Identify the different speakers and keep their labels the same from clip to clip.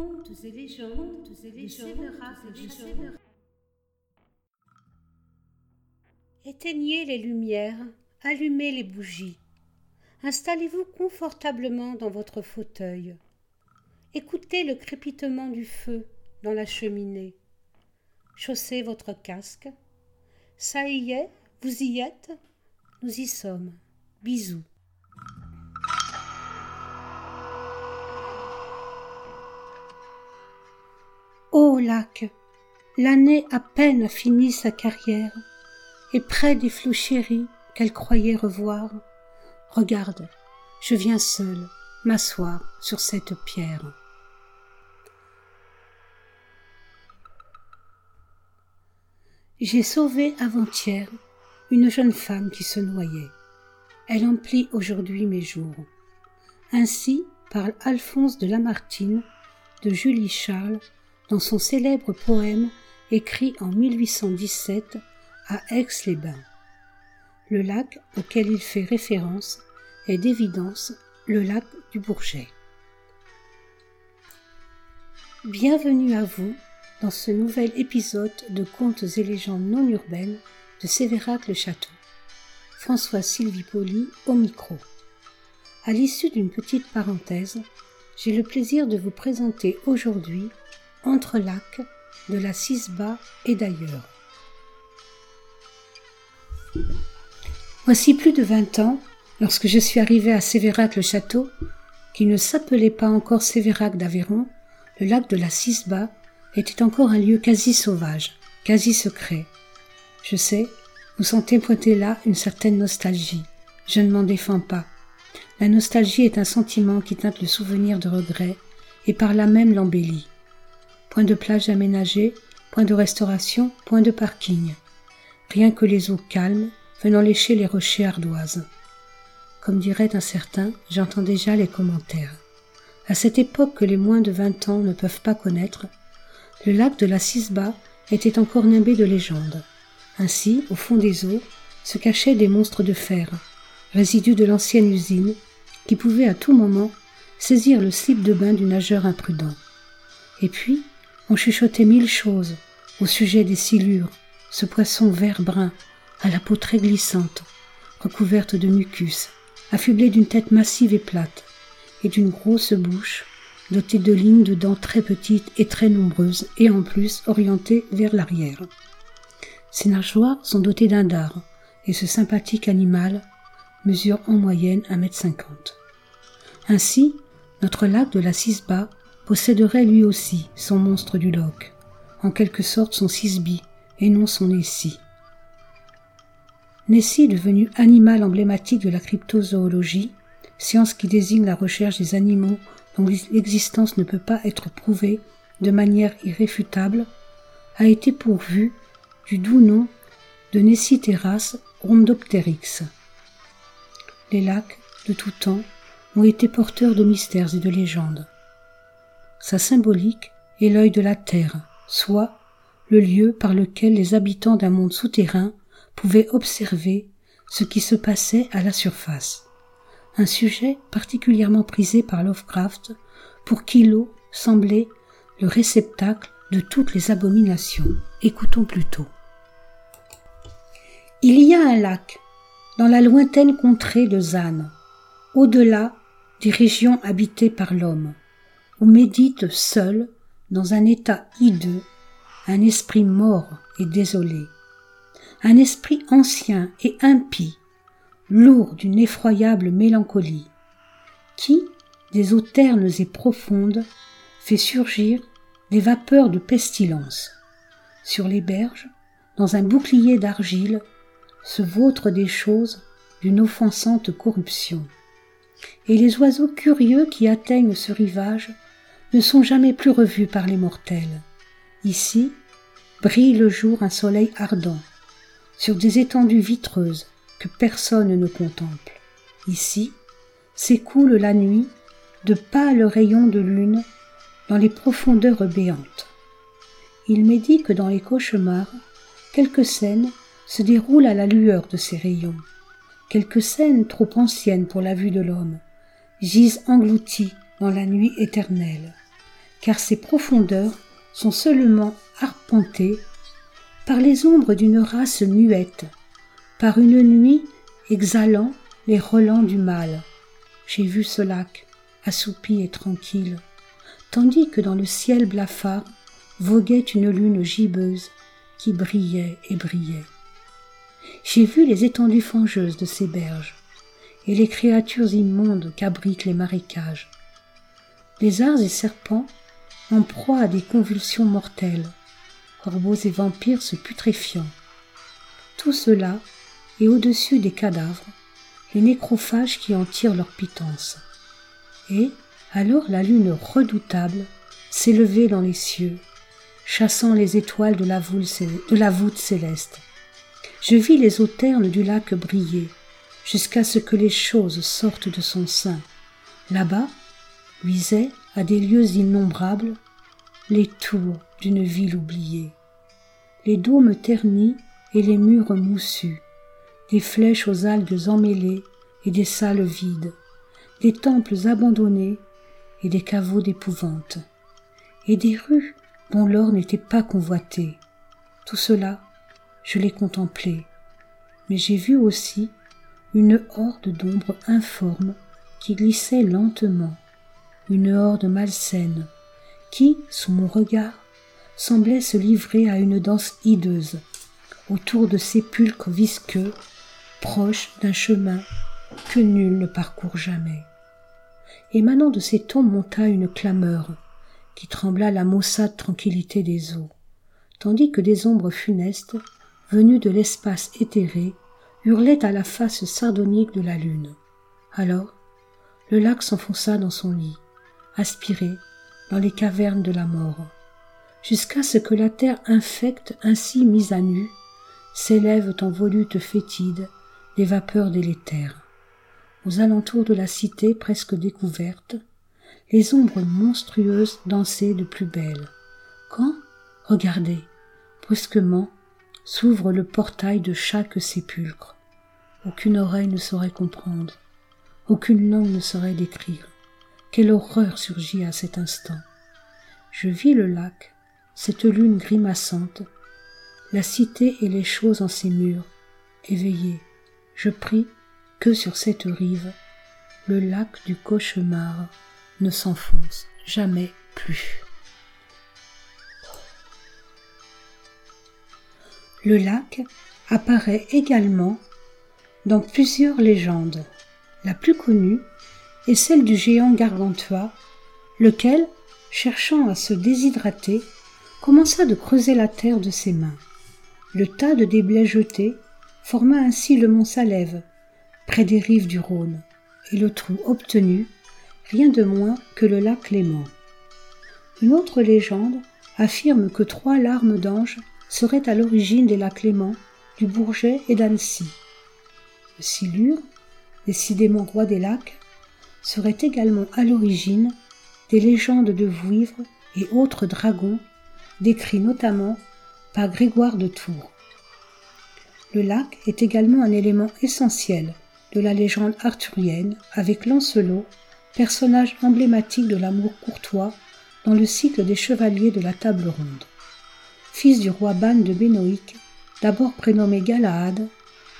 Speaker 1: Contes et légendes, et légendes Éteignez les lumières, allumez les bougies. Installez-vous confortablement dans votre fauteuil. Écoutez le crépitement du feu dans la cheminée. Chaussez votre casque. Ça y est, vous y êtes Nous y sommes. Bisous. Lac, l'année à peine a fini sa carrière, et près des flots chéris qu'elle croyait revoir, regarde, je viens seul m'asseoir sur cette pierre. J'ai sauvé avant-hier une jeune femme qui se noyait. Elle emplit aujourd'hui mes jours. Ainsi parle Alphonse de Lamartine, de Julie Charles, dans son célèbre poème écrit en 1817 à Aix-les-Bains. Le lac auquel il fait référence est d'évidence le lac du Bourget. Bienvenue à vous dans ce nouvel épisode de Contes et légendes non urbaines de Sévérac le Château. François Sylvie Poli au micro. À l'issue d'une petite parenthèse, j'ai le plaisir de vous présenter aujourd'hui entre lacs de la Cisba et d'ailleurs. Voici plus de vingt ans, lorsque je suis arrivé à Sévérac-le-Château, qui ne s'appelait pas encore Sévérac d'Aveyron, le lac de la Cisba était encore un lieu quasi sauvage, quasi secret. Je sais, vous sentez pointer là une certaine nostalgie. Je ne m'en défends pas. La nostalgie est un sentiment qui teinte le souvenir de regret et par là même l'embellit point de plage aménagée, point de restauration, point de parking. Rien que les eaux calmes venant lécher les rochers ardoises. Comme dirait un certain, j'entends déjà les commentaires. À cette époque que les moins de vingt ans ne peuvent pas connaître, le lac de la Cisba était encore nimbé de légendes. Ainsi, au fond des eaux, se cachaient des monstres de fer, résidus de l'ancienne usine, qui pouvaient à tout moment saisir le slip de bain du nageur imprudent. Et puis, on chuchotait mille choses au sujet des silures, ce poisson vert brun, à la peau très glissante, recouverte de mucus, affublé d'une tête massive et plate, et d'une grosse bouche, dotée de lignes de dents très petites et très nombreuses, et en plus orientées vers l'arrière. Ses nageoires sont dotées d'un dard, et ce sympathique animal mesure en moyenne un mètre cinquante. Ainsi, notre lac de la Cisba posséderait lui aussi son monstre du loch, en quelque sorte son Sisby, et non son Nessie. Nessie, devenu animal emblématique de la cryptozoologie, science qui désigne la recherche des animaux dont l'existence ne peut pas être prouvée de manière irréfutable, a été pourvu du doux nom de Nessiteras rhondopteryx. Les lacs, de tout temps, ont été porteurs de mystères et de légendes. Sa symbolique est l'œil de la terre, soit le lieu par lequel les habitants d'un monde souterrain pouvaient observer ce qui se passait à la surface. Un sujet particulièrement prisé par Lovecraft, pour qui l'eau semblait le réceptacle de toutes les abominations. Écoutons plutôt. Il y a un lac, dans la lointaine contrée de Zan, au-delà des régions habitées par l'homme où médite seul, dans un état hideux, un esprit mort et désolé, un esprit ancien et impie, lourd d'une effroyable mélancolie, qui, des eaux ternes et profondes, fait surgir des vapeurs de pestilence. Sur les berges, dans un bouclier d'argile, se vautrent des choses d'une offensante corruption. Et les oiseaux curieux qui atteignent ce rivage ne sont jamais plus revus par les mortels. Ici brille le jour un soleil ardent, sur des étendues vitreuses que personne ne contemple. Ici s'écoule la nuit de pâles rayons de lune dans les profondeurs béantes. Il m'est dit que dans les cauchemars, quelques scènes se déroulent à la lueur de ces rayons. Quelques scènes trop anciennes pour la vue de l'homme gisent englouties dans la nuit éternelle car ses profondeurs sont seulement arpentées par les ombres d'une race muette, par une nuit exhalant les relents du mal. J'ai vu ce lac, assoupi et tranquille, tandis que dans le ciel blafard voguait une lune gibbeuse qui brillait et brillait. J'ai vu les étendues fangeuses de ces berges et les créatures immondes qu'abritent les marécages. Lézards et serpents en proie à des convulsions mortelles, corbeaux et vampires se putréfiant. Tout cela et au-dessus des cadavres, les nécrophages qui en tirent leur pitance. Et, alors la lune redoutable s'élevait dans les cieux, chassant les étoiles de la, voûte céleste. Je vis les eaux ternes du lac briller, jusqu'à ce que les choses sortent de son sein. Là-bas, luisaient, à des lieux innombrables, les tours d'une ville oubliée, les dômes ternis et les murs moussus, des flèches aux algues emmêlées et des salles vides, des temples abandonnés et des caveaux d'épouvante, et des rues dont l'or n'était pas convoité. Tout cela, je l'ai contemplé, mais j'ai vu aussi une horde d'ombres informes qui glissait lentement, une horde malsaine, qui, sous mon regard, semblait se livrer à une danse hideuse, autour de sépulcres visqueux, proches d'un chemin que nul ne parcourt jamais. Émanant de ces tombes monta une clameur, qui trembla la maussade tranquillité des eaux, tandis que des ombres funestes, venues de l'espace éthéré, hurlaient à la face sardonique de la lune. Alors, le lac s'enfonça dans son lit, aspiré dans les cavernes de la mort, jusqu'à ce que la terre infecte ainsi mise à nu s'élève en volutes fétides des vapeurs délétères. Aux alentours de la cité presque découverte, les ombres monstrueuses dansaient de plus belle. Quand, regardez, brusquement, s'ouvre le portail de chaque sépulcre. Aucune oreille ne saurait comprendre, aucune langue ne saurait décrire. Quelle horreur surgit à cet instant. Je vis le lac, cette lune grimaçante, la cité et les choses en ses murs, éveillées. Je prie que sur cette rive, le lac du cauchemar ne s'enfonce jamais plus. Le lac apparaît également dans plusieurs légendes. La plus connue est celle du géant Gargantua, lequel, cherchant à se déshydrater, commença de creuser la terre de ses mains. Le tas de déblais jetés forma ainsi le mont Salève, près des rives du Rhône, et le trou obtenu, rien de moins que le lac Léman. Une autre légende affirme que trois larmes d'ange seraient à l'origine des lacs Léman, du Bourget et d'Annecy. Le Silure, décidément roi des lacs, serait également à l'origine des légendes de Vouivre et autres dragons décrits notamment par Grégoire de Tours. Le lac est également un élément essentiel de la légende arthurienne avec Lancelot, personnage emblématique de l'amour courtois dans le cycle des chevaliers de la table ronde. Fils du roi Ban de Bénoïque, d'abord prénommé Galahad,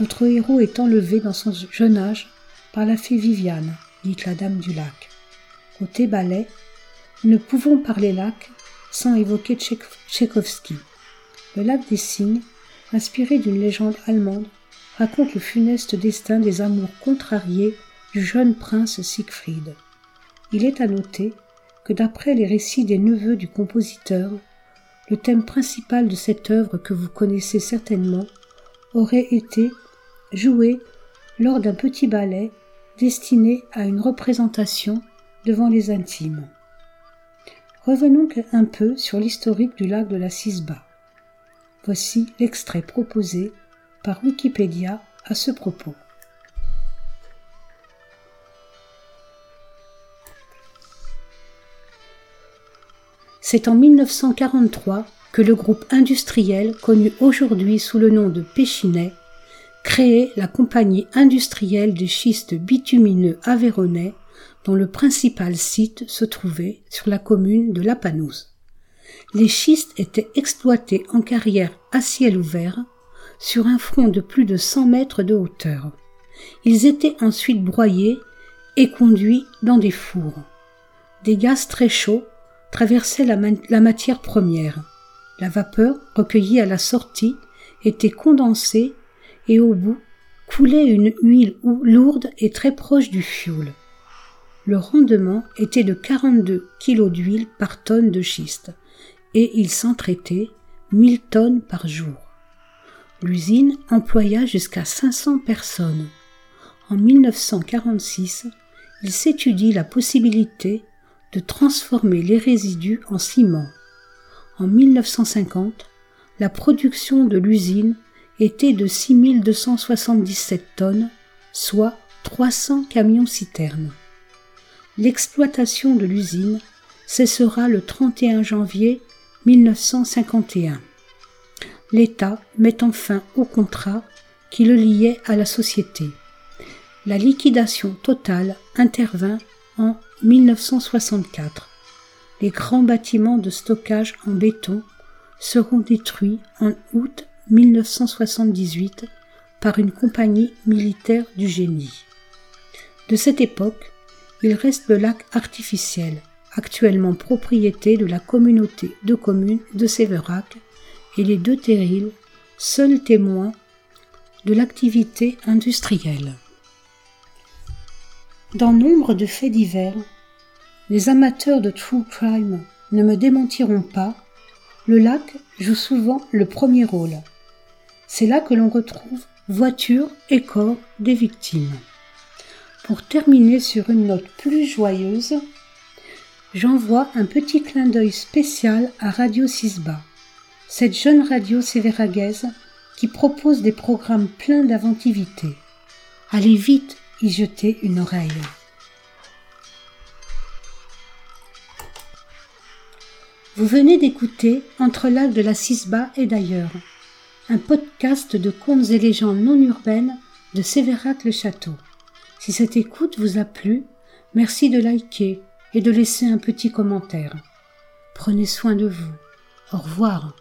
Speaker 1: notre héros est enlevé dans son jeune âge par la fée Viviane, dite la Dame du Lac. Côté ballet, nous ne pouvons parler lac sans évoquer Tchaïkovski. Le lac des cygnes, inspiré d'une légende allemande, raconte le funeste destin des amours contrariés du jeune prince Siegfried. Il est à noter que d'après les récits des neveux du compositeur, le thème principal de cette œuvre que vous connaissez certainement aurait été joué lors d'un petit ballet destiné à une représentation devant les intimes. Revenons un peu sur l'historique du lac de la Cisba. Voici l'extrait proposé par Wikipédia à ce propos. C'est en 1943 que le groupe industriel, connu aujourd'hui sous le nom de Péchinet, créé la compagnie industrielle des schistes bitumineux aveyronnais dont le principal site se trouvait sur la commune de Lapanouse. Les schistes étaient exploités en carrière à ciel ouvert sur un front de plus de 100 mètres de hauteur. Ils étaient ensuite broyés et conduits dans des fours. Des gaz très chauds traversaient la matière première. La vapeur, recueillie à la sortie, était condensée et au bout coulait une huile lourde et très proche du fioul. Le rendement était de 42 kg d'huile par tonne de schiste et il s'en traitait 1000 tonnes par jour. L'usine employa jusqu'à 500 personnes. En 1946, il s'étudie la possibilité de transformer les résidus en ciment. En 1950, la production de l'usine était de 6277 tonnes, soit 300 camions-citernes. L'exploitation de l'usine cessera le 31 janvier 1951. L'État met enfin au contrat qui le liait à la société. La liquidation totale intervint en 1964. Les grands bâtiments de stockage en béton seront détruits en août 1978 par une compagnie militaire du génie. De cette époque, il reste le lac artificiel, actuellement propriété de la communauté de communes de Séverac, et les deux terrils, seuls témoins de l'activité industrielle. Dans nombre de faits divers, les amateurs de true crime ne me démentiront pas, le lac joue souvent le premier rôle. C'est là que l'on retrouve voitures et corps des victimes. Pour terminer sur une note plus joyeuse, j'envoie un petit clin d'œil spécial à Radio Sisba, cette jeune radio sévéragaise qui propose des programmes pleins d'inventivité. Allez vite y jeter une oreille. Vous venez d'écouter Entre lacs de la Cisba et d'ailleurs, un podcast de contes et légendes non urbaines de Sévérac-le-Château. Si cette écoute vous a plu, merci de liker et de laisser un petit commentaire. Prenez soin de vous. Au revoir.